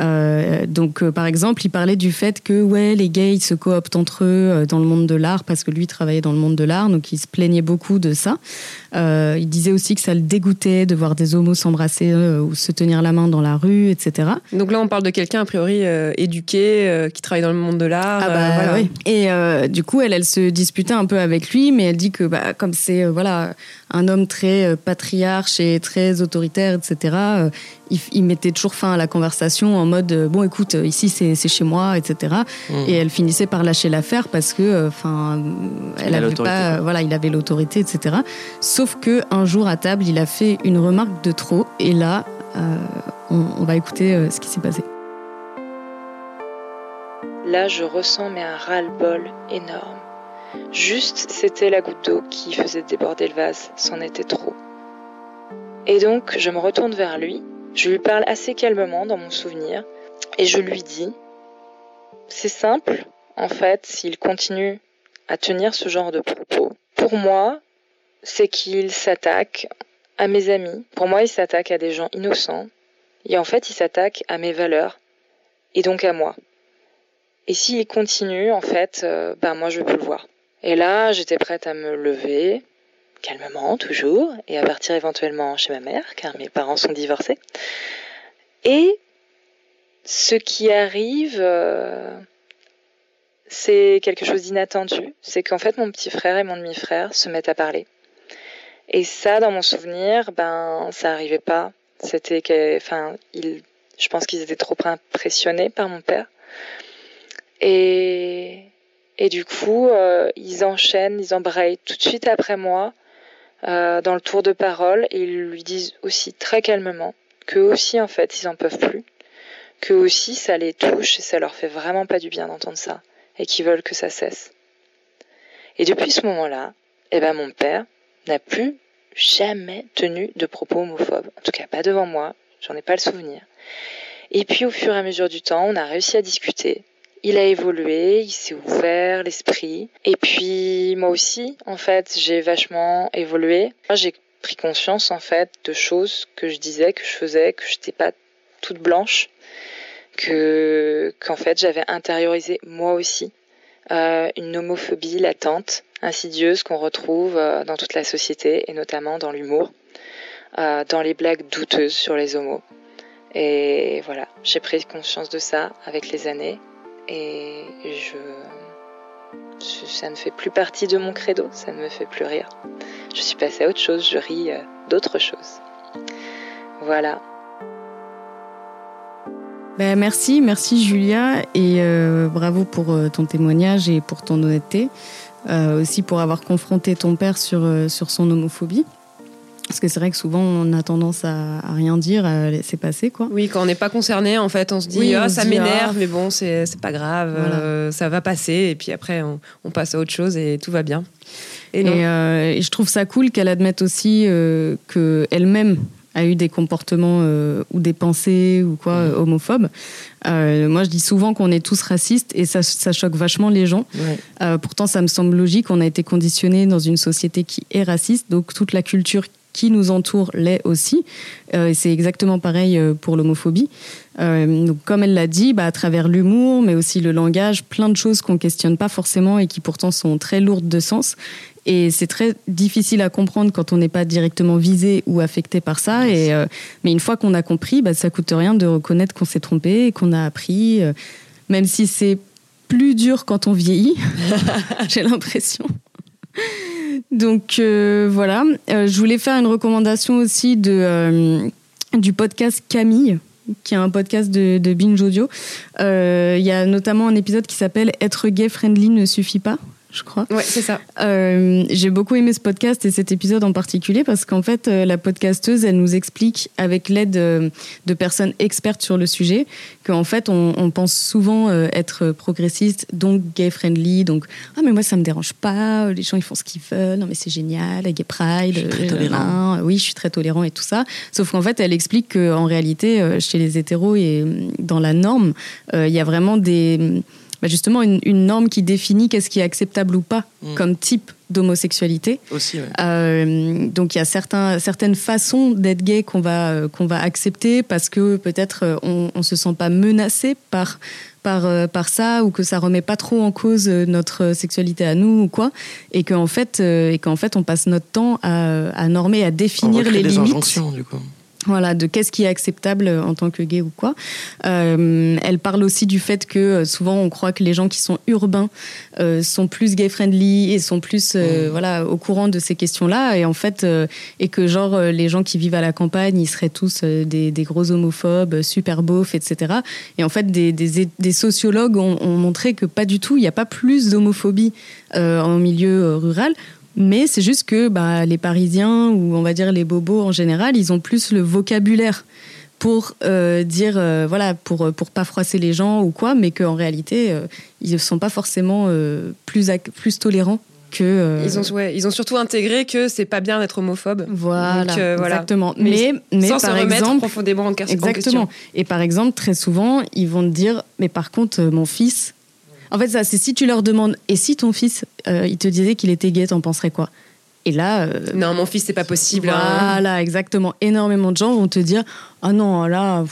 Speaker 3: Euh, donc, euh, par exemple, il parlait du fait que ouais, les gays ils se cooptent entre eux euh, dans le monde de l'art parce que lui travaillait dans le monde de l'art, donc il se plaignait beaucoup de ça. Il disait aussi que ça le dégoûtait de voir des homos s'embrasser ou se tenir la main dans la rue, etc.
Speaker 2: Donc là, on parle de quelqu'un, a priori, éduqué, qui travaille dans le monde de l'art.
Speaker 3: Ah bah
Speaker 2: voilà.
Speaker 3: oui. Et du coup, elle, elle se disputait un peu avec lui, mais elle dit que bah, comme c'est voilà un homme très patriarche et très autoritaire, etc. il, il mettait toujours fin à la conversation en mode euh, bon, écoute, euh, ici c'est c'est chez moi, etc.
Speaker 1: Mm.
Speaker 3: Et elle finissait par lâcher l'affaire parce que, enfin, elle avait
Speaker 1: l'autorité,
Speaker 3: pas, voilà, il avait l'autorité, etc. Sauf que un jour à table, il a fait une remarque de trop, et là, euh, on, on va écouter euh, ce qui s'est passé.
Speaker 9: Là, je ressens mais un ras-le-bol énorme. Juste, c'était la goutte d'eau qui faisait déborder le vase, c'en était trop. Et donc, je me retourne vers lui, je lui parle assez calmement dans mon souvenir, et je lui dis, c'est simple, en fait, s'il continue à tenir ce genre de propos, pour moi, c'est qu'il s'attaque à mes amis, pour moi, il s'attaque à des gens innocents, et en fait, il s'attaque à mes valeurs, et donc à moi. Et s'il continue, en fait, euh, ben moi je veux plus le voir. Et là, j'étais prête à me lever, calmement, toujours, et à partir éventuellement chez ma mère, car mes parents sont divorcés. Et ce qui arrive, euh, c'est quelque chose d'inattendu. C'est qu'en fait, mon petit frère et mon demi-frère se mettent à parler. Et ça, dans mon souvenir, ben, ça arrivait pas. C'était enfin, ils, je pense qu'ils étaient trop impressionnés par mon père. Et, et du coup, euh, ils enchaînent, ils embrayent tout de suite après moi euh, dans le tour de parole ils lui disent aussi très calmement qu'eux aussi, en fait, ils en peuvent plus. Qu'eux aussi, ça les touche et ça leur fait vraiment pas du bien d'entendre ça et qu'ils veulent que ça cesse. Et depuis ce moment-là, eh ben, mon père n'a plus jamais tenu de propos homophobes. En tout cas, pas devant moi. J'en ai pas le souvenir. Et puis, au fur et à mesure du temps, on a réussi à discuter. Il a évolué, il s'est ouvert l'esprit. Et puis, moi aussi, en fait, j'ai vachement évolué. J'ai pris conscience, en fait, de choses que je disais, que je faisais, que j'étais pas toute blanche. Que, qu'en fait, j'avais intériorisé moi aussi euh, une homophobie latente, insidieuse qu'on retrouve euh, dans toute la société et notamment dans l'humour, euh, dans les blagues douteuses sur les homos. Et voilà, j'ai pris conscience de ça avec les années et je, ça ne fait plus partie de mon credo, ça ne me fait plus rire. Je suis passée à autre chose, je ris euh, d'autres choses. Voilà.
Speaker 3: Ben, merci, merci Julia et euh, bravo pour euh, ton témoignage et pour ton honnêteté. Aussi pour avoir confronté ton père sur son homophobie. Parce que c'est vrai que souvent on a tendance à, à rien dire, à laisser passer quoi.
Speaker 2: Oui, quand on n'est pas concerné, en fait, on se dit
Speaker 3: Oui,
Speaker 2: ah ça m'énerve,
Speaker 3: ah.
Speaker 2: mais bon, c'est pas grave,
Speaker 3: Voilà.
Speaker 2: euh, ça va passer, et puis après on, on passe à autre chose et tout va bien. Et
Speaker 3: euh, et je trouve ça cool qu'elle admette aussi euh, que elle-même a eu des comportements ou des pensées ou quoi homophobes. moi, je dis souvent qu'on est tous racistes et ça, ça choque vachement les gens. pourtant, ça me semble logique. On a été conditionné dans une société qui est raciste, donc toute la culture qui nous entoure l'est aussi. Euh, c'est exactement pareil euh, pour l'homophobie. Euh, donc, comme elle l'a dit, bah, à travers l'humour, mais aussi le langage, plein de choses qu'on questionne pas forcément et qui pourtant sont très lourdes de sens. Et c'est très difficile à comprendre quand on n'est pas directement visé ou affecté par ça. Et, mais une fois qu'on a compris, bah, ça coûte rien de reconnaître qu'on s'est trompé et qu'on a appris, même si c'est plus dur quand on vieillit, j'ai l'impression. Donc euh, voilà, euh, je voulais faire une recommandation aussi euh, du podcast Camille qui est un podcast de, de Binge Audio. Il y a notamment un épisode qui s'appelle Être gay friendly ne suffit pas je crois.
Speaker 2: Ouais, c'est ça.
Speaker 3: Euh, j'ai beaucoup aimé ce podcast et cet épisode en particulier parce qu'en fait, euh, la podcasteuse, elle nous explique avec l'aide de, de, personnes expertes sur le sujet qu'en fait, on, on, pense souvent euh, être progressiste, donc gay friendly, donc ah mais moi ça me dérange pas, les gens ils font ce qu'ils veulent, non mais c'est génial, la gay pride,
Speaker 1: je suis très tolérant.
Speaker 3: oui, je suis très tolérant et tout ça. Sauf qu'en fait, elle explique qu'en réalité, chez les hétéros et dans la norme, il y a vraiment des bah, justement une, norme qui définit qu'est-ce qui est acceptable ou pas mm. comme type d'homosexualité.
Speaker 1: Aussi,
Speaker 3: euh, donc il y a certains, certaines façons d'être gay qu'on va, euh, qu'on va accepter parce que peut-être euh, on ne se sent pas menacé par, par, par ça ou que ça remet pas trop en cause notre sexualité à nous ou quoi. Et qu'en fait, et qu'en fait on passe notre temps à, à normer, à définir les limites.
Speaker 1: Du coup.
Speaker 3: Voilà, de qu'est-ce qui est acceptable en tant que gay ou quoi. Euh, elle parle aussi du fait que euh, souvent on croit que les gens qui sont urbains euh, sont plus gay friendly et sont plus mmh. voilà au courant de ces questions-là et en fait et que genre les gens qui vivent à la campagne ils seraient tous des, gros homophobes super beaufs etc. Et en fait des, des, sociologues ont, ont, montré que pas du tout, il n'y a pas plus d'homophobie en milieu rural mais c'est juste que bah, les Parisiens ou on va dire les bobos en général, ils ont plus le vocabulaire pour euh, dire euh, voilà pour pour pas froisser les gens ou quoi, mais qu'en réalité euh, ils ne sont pas forcément plus plus tolérants que
Speaker 2: ils ont ouais, ils ont surtout intégré que c'est pas bien d'être homophobe.
Speaker 3: Voilà, exactement. Mais mais,
Speaker 2: sans
Speaker 3: par
Speaker 2: se
Speaker 3: exemple
Speaker 2: profondément en, question.
Speaker 3: Exactement. Et par exemple très souvent ils vont te dire mais par contre mon fils en fait, ça, c'est si tu leur demandes, et si ton fils, euh, il te disait qu'il était gay, t'en penserais quoi? Et là. Euh,
Speaker 2: non, mon fils, c'est pas possible.
Speaker 3: Hein. Voilà, exactement. Énormément de gens vont te dire, ah non, là.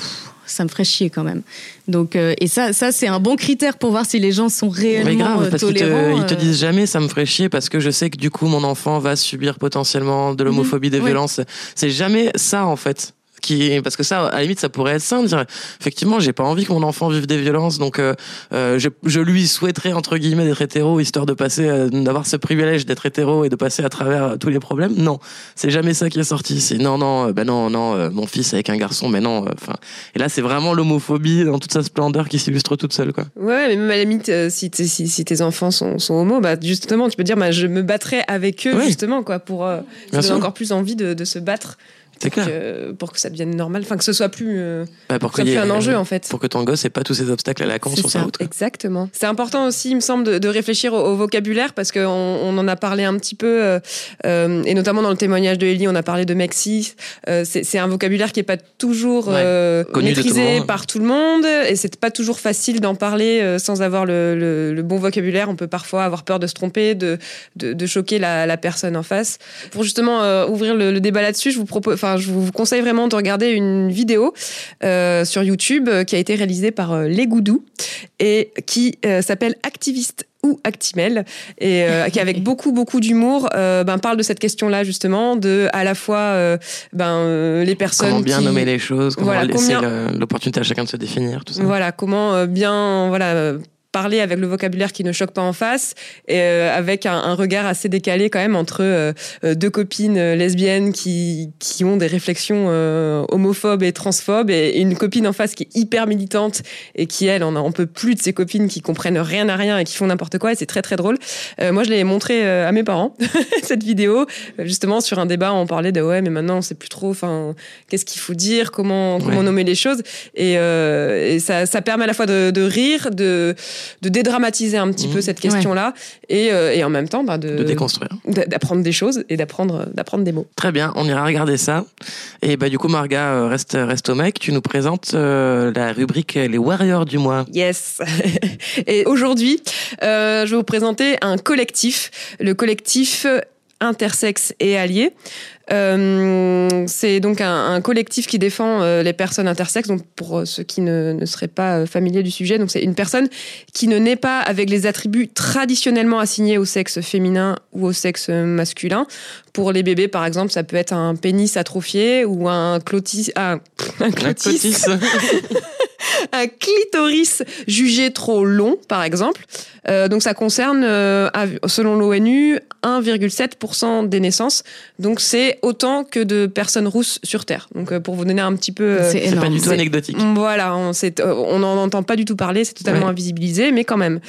Speaker 3: ça me ferait chier quand même. Donc euh, et ça ça c'est un bon critère pour voir si les gens sont réellement Mais grave, parce
Speaker 1: tolérants. Ils te, te, disent jamais ça me ferait chier parce que je sais que du coup mon enfant va subir potentiellement de l'homophobie, des violences. C'est jamais ça en fait parce que ça à la limite ça pourrait être sain de dire effectivement j'ai pas envie que mon enfant vive des violences donc euh, euh je, je, lui souhaiterais entre guillemets d'être hétéro histoire de passer euh, d'avoir ce privilège d'être hétéro et de passer à travers tous les problèmes. Non c'est jamais ça qui est sorti c'est non non euh, ben non non mon fils avec un garçon mais non enfin et là c'est vraiment l'homophobie dans toute sa splendeur qui s'illustre toute seule quoi.
Speaker 2: Ouais mais même à la limite si, si, si, tes enfants sont, sont homo bah justement tu peux dire bah, je me battrai avec eux justement quoi pour euh, encore plus envie de, de se battre pour que, pour que ça devienne normal, enfin que ce soit plus, euh,
Speaker 1: bah, pour
Speaker 2: que plus un enjeu en fait.
Speaker 1: Pour que ton gosse ait pas tous ces obstacles à la con sur sa route.
Speaker 2: Exactement. C'est important aussi, il me semble, de, de réfléchir au, vocabulaire parce qu'on on en a parlé un petit peu euh, euh, et notamment dans le témoignage de Ellie, on a parlé de Mexi. Euh, c'est un vocabulaire qui est pas toujours maîtrisé par tout le monde et c'est pas toujours facile d'en parler sans avoir le, le, le, bon vocabulaire. On peut parfois avoir peur de se tromper, de, de, de choquer la, la, personne en face. Pour justement ouvrir le, le débat là-dessus, je vous propose je vous conseille vraiment de regarder une vidéo euh, sur YouTube euh, qui a été réalisée par euh, Les Goudous et qui s'appelle Activiste ou Actimel et qui avec beaucoup beaucoup d'humour ben parle de cette question là justement de à la fois ben les personnes
Speaker 1: comment bien
Speaker 2: qui...
Speaker 1: nommer les choses comment laisser l'opportunité à chacun de se définir tout ça.
Speaker 2: Voilà comment bien voilà parler avec le vocabulaire qui ne choque pas en face, et euh, avec un, regard assez décalé quand même entre euh, euh, deux copines lesbiennes qui, qui ont des réflexions homophobes et transphobes, et, une copine en face qui est hyper militante et qui, elle, on, on peut plus de ces copines qui comprennent rien à rien et qui font n'importe quoi, et c'est très très drôle. moi, je l'ai montré à mes parents, cette vidéo, justement sur un débat, on parlait de ouais, mais maintenant on sait plus trop, enfin, qu'est-ce qu'il faut dire, comment, comment nommer les choses, et, et ça, ça permet à la fois de, de rire, de de dédramatiser un petit peu cette question-là et, euh, et en même temps bah,
Speaker 1: De déconstruire.
Speaker 2: d'a- d'apprendre des choses et d'apprendre d'apprendre des mots.
Speaker 1: Très bien, on ira regarder ça. Et bah du coup, Marga, euh, reste, reste au mec. Tu nous présentes euh, la rubrique Les Warriors du mois.
Speaker 2: Yes. Et aujourd'hui, euh, je vais vous présenter un collectif, le collectif Intersexe et Alliés. Euh, c'est donc un, un collectif qui défend euh, les personnes intersexes. Donc pour euh, ceux qui ne, ne seraient pas euh, familiers du sujet, donc c'est une personne qui ne naît pas avec les attributs traditionnellement assignés au sexe féminin ou au sexe masculin. Pour les bébés, par exemple, ça peut être un pénis atrophié ou un clotis, un, un clotis, un clitoris jugé trop long, par exemple. Euh, donc ça concerne, euh, selon l'ONU, 1,7% des naissances. Donc c'est autant que de personnes rousses sur Terre. Donc euh, pour vous donner un petit peu... euh,
Speaker 3: C'est
Speaker 1: pas du tout anecdotique.
Speaker 2: voilà, on euh, on n'en entend pas du tout parler, c'est totalement
Speaker 1: Ouais.
Speaker 2: invisibilisé, mais quand même.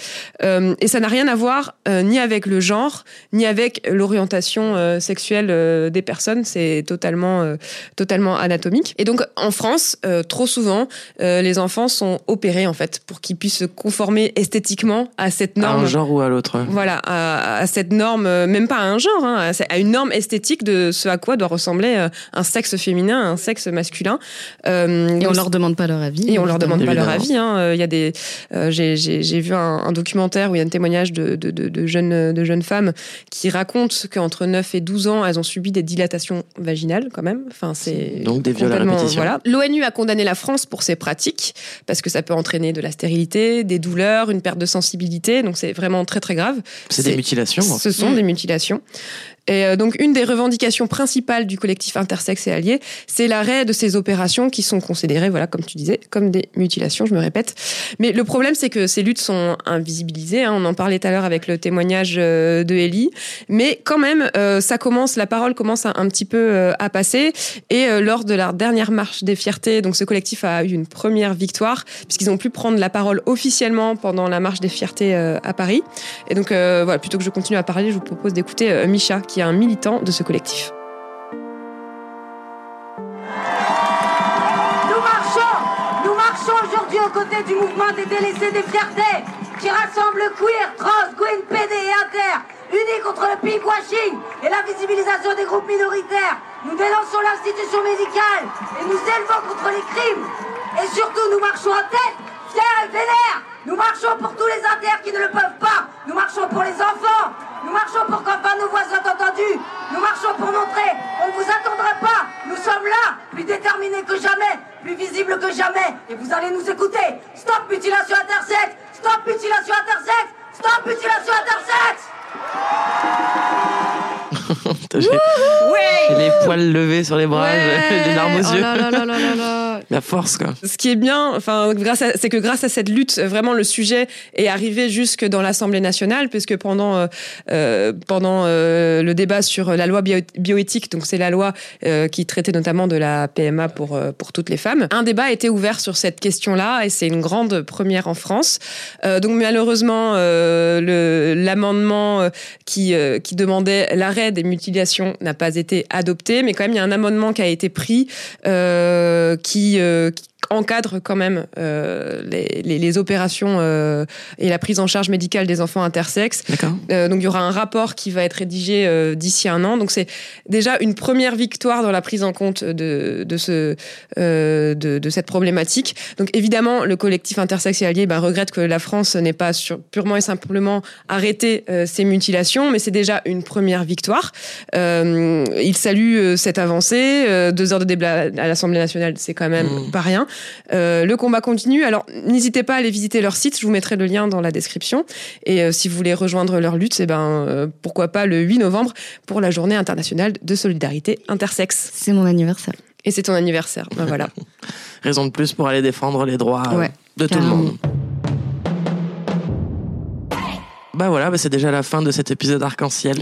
Speaker 2: Euh, et ça n'a rien à voir euh, ni avec le genre, ni avec l'orientation euh, sexuelle des personnes. C'est totalement, totalement anatomique. Et donc en France, trop souvent, les enfants sont opérés en fait pour qu'ils puissent se conformer esthétiquement à cette
Speaker 1: À
Speaker 2: norme.
Speaker 1: un genre ou à l'autre.
Speaker 2: Voilà, à, à cette norme, même pas à un genre, hein, à- à une norme esthétique de ce à quoi doit ressembler euh, un sexe féminin, un sexe masculin. Euh,
Speaker 3: Et on
Speaker 2: donc,
Speaker 3: leur demande pas leur avis.
Speaker 2: et on leur demande pas leur avis. hein. Euh, Il y a des, euh, j'ai, vu un, un documentaire où il y a un témoignage de, de, de, de jeunes, de jeunes femmes qui racontent qu'entre 9 et 12 ans, elles ont subi des dilatations vaginales quand même. Enfin, c'est
Speaker 1: Donc des viols à répétition.
Speaker 2: Voilà. L'ONU a condamné la France pour ces pratiques parce que ça peut entraîner de la stérilité, des douleurs, une perte de sensibilité. Donc c'est vraiment très très grave.
Speaker 1: C'est des mutilations.
Speaker 2: Ce sont des mutilations. Et euh, donc, une des revendications principales du collectif intersexe et allié, c'est l'arrêt de ces opérations qui sont considérées, voilà, comme tu disais, comme des mutilations, je me répète. Mais le problème, c'est que ces luttes sont invisibilisées. hein. on en parlait tout à l'heure avec le témoignage euh, de Ellie. Mais quand même, euh, ça commence, la parole commence un petit peu euh, à passer. Et euh, lors de la dernière marche des fiertés, donc ce collectif a eu une première victoire, puisqu'ils ont pu prendre la parole officiellement pendant la marche des fiertés euh, à Paris. Et donc, voilà, plutôt que je continue à parler, je vous propose d'écouter Micha, un militant de ce collectif.
Speaker 10: Nous marchons Nous marchons aujourd'hui aux côtés du mouvement des délaissés des fiertés qui rassemble queer, trans, queen, PD et inter, unis contre le pinkwashing et la visibilisation des groupes minoritaires. Nous dénonçons l'institution médicale et nous élevons contre les crimes. Et surtout, nous marchons en tête, fiers et vénères. Nous marchons pour tous les inters qui ne le peuvent pas. Nous marchons pour les enfants. Nous marchons pour qu'enfin nos voix soient entendues. Nous marchons pour montrer, on ne vous attendra pas. Nous sommes là, plus déterminés que jamais, plus visibles que jamais. Et vous allez nous écouter. Stop mutilation intersexe. Stop mutilation intersexe. Stop mutilation intersexe.
Speaker 1: J'ai j'ai les poils levés sur les bras, des larmes aux
Speaker 2: Oh
Speaker 1: yeux.
Speaker 2: là là là là là là.
Speaker 1: La force, quoi.
Speaker 2: Ce qui est bien, enfin, c'est que grâce à cette lutte, vraiment le sujet est arrivé jusque dans l'Assemblée nationale, puisque pendant euh, euh, pendant euh, le débat sur la loi bio- bioéthique, donc c'est la loi qui traitait notamment de la PMA pour pour toutes les femmes, un débat a été ouvert sur cette question-là, et c'est une grande première en France. Donc malheureusement, l'amendement qui qui demandait l'arrêt des mutilations n'a pas été adopté, mais quand même il y a un amendement qui a été pris euh, euh, qui encadre quand même euh, les, les, les opérations euh, et la prise en charge médicale des enfants intersexes. Euh, donc il y aura un rapport qui va être rédigé euh, d'ici un an. Donc c'est déjà une première victoire dans la prise en compte de, de, ce, euh, de, de cette problématique. Donc évidemment, le collectif intersexe et allié bah, regrette que la France n'ait pas sur, purement et simplement arrêté euh, ces mutilations, mais c'est déjà une première victoire. Euh, il salue euh, cette avancée. Euh, deux heures de débat à l'Assemblée nationale, c'est quand même
Speaker 1: Mmh.
Speaker 2: pas rien. Euh, le combat continue. Alors n'hésitez pas à aller visiter leur site. Je vous mettrai le lien dans la description. Et euh, si vous voulez rejoindre leur lutte, eh ben euh, pourquoi pas le 8 novembre pour la Journée internationale de solidarité intersexe.
Speaker 3: C'est mon anniversaire.
Speaker 2: Et c'est ton anniversaire. Ben voilà.
Speaker 1: Raison de plus pour aller défendre les droits
Speaker 2: Ouais,
Speaker 1: de tout le monde. Bah voilà, bah c'est déjà la fin de cet épisode arc-en-ciel.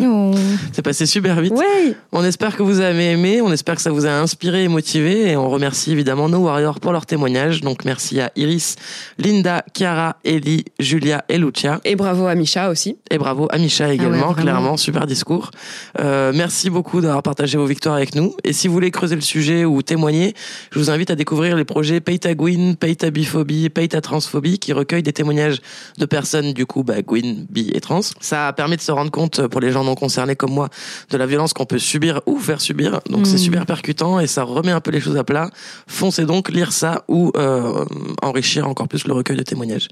Speaker 1: C'est passé super vite.
Speaker 2: Ouais.
Speaker 1: On espère que vous avez aimé, on espère que ça vous a inspiré et motivé et on remercie évidemment nos warriors pour leur témoignage. Donc merci à Iris, Linda, Chiara, Ellie, Julia et Lucia.
Speaker 2: Et bravo à Misha aussi.
Speaker 1: Et bravo à Misha également,
Speaker 3: vraiment.
Speaker 1: clairement, super discours. Euh, merci beaucoup d'avoir partagé vos victoires avec nous. Et si vous voulez creuser le sujet ou témoigner, je vous invite à découvrir les projets Pay ta Gwyn, ta biphobie, ta transphobie qui recueillent des témoignages de personnes du coup bah, Gwyn, bi et trans. Ça a permis de se rendre compte pour les gens non concernés comme moi de la violence qu'on peut subir ou faire subir. Donc c'est super percutant et ça remet un peu les choses à plat. Foncez donc lire ça ou euh, enrichir encore plus le recueil de témoignages.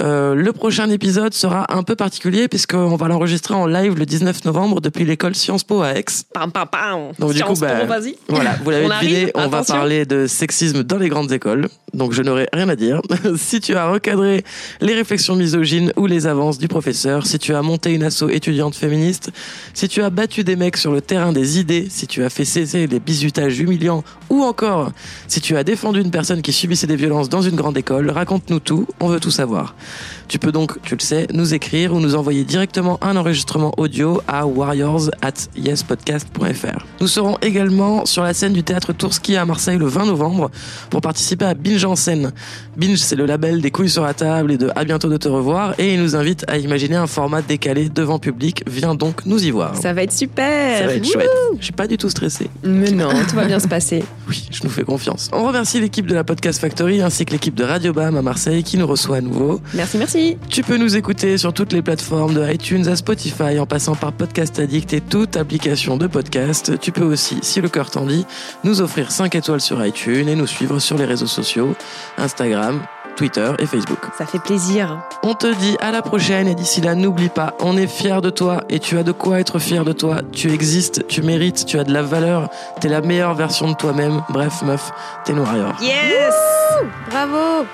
Speaker 1: Euh, le prochain épisode sera un peu particulier puisqu'on va l'enregistrer en live le 19 novembre depuis l'école Sciences Po à Aix.
Speaker 2: Pam, pam, pam.
Speaker 1: Donc du coup, bah,
Speaker 2: Po, vas-y.
Speaker 1: voilà, vous l'avez
Speaker 2: On
Speaker 1: deviné,
Speaker 2: arrive,
Speaker 1: on va parler de sexisme dans les grandes écoles. Donc je n'aurai rien à dire. si tu as recadré les réflexions misogynes ou les avances du professeur, si tu as monté une asso étudiante féministe, si tu as battu des mecs sur le terrain des idées, si tu as fait cesser les bizutages humiliants ou encore si tu as défendu une personne qui subissait des violences dans une grande école, raconte-nous tout, on veut tout savoir. Tu peux donc, tu le sais, nous écrire ou nous envoyer directement un enregistrement audio à warriors at yespodcast.fr. Nous serons également sur la scène du théâtre Tourski à Marseille le 20 novembre pour participer à Binge en scène. Binge, c'est le label des couilles sur la table et de à bientôt de te revoir et il nous invite à imaginer un format décalé devant public. Viens donc nous y voir.
Speaker 2: Ça va être super.
Speaker 1: Ça va être chouette. Je suis pas du tout stressé.
Speaker 2: Mais non, tout va bien se passer.
Speaker 1: Oui, je nous fais confiance. On remercie l'équipe de la Podcast Factory ainsi que l'équipe de Radio Bam à Marseille qui nous reçoit à nouveau.
Speaker 2: Merci, merci.
Speaker 1: Tu peux nous écouter sur toutes les plateformes de iTunes à Spotify en passant par Podcast Addict et toute application de podcast. Tu peux aussi, si le cœur t'en dit, nous offrir 5 étoiles sur iTunes et nous suivre sur les réseaux sociaux, Instagram, Twitter et Facebook.
Speaker 2: Ça fait plaisir.
Speaker 1: On te dit à la prochaine et d'ici là, n'oublie pas, on est fier de toi et tu as de quoi être fier de toi. Tu existes, tu mérites, tu as de la valeur, t'es la meilleure version de toi-même. Bref, meuf, t'es noire.
Speaker 2: Yes
Speaker 3: Bravo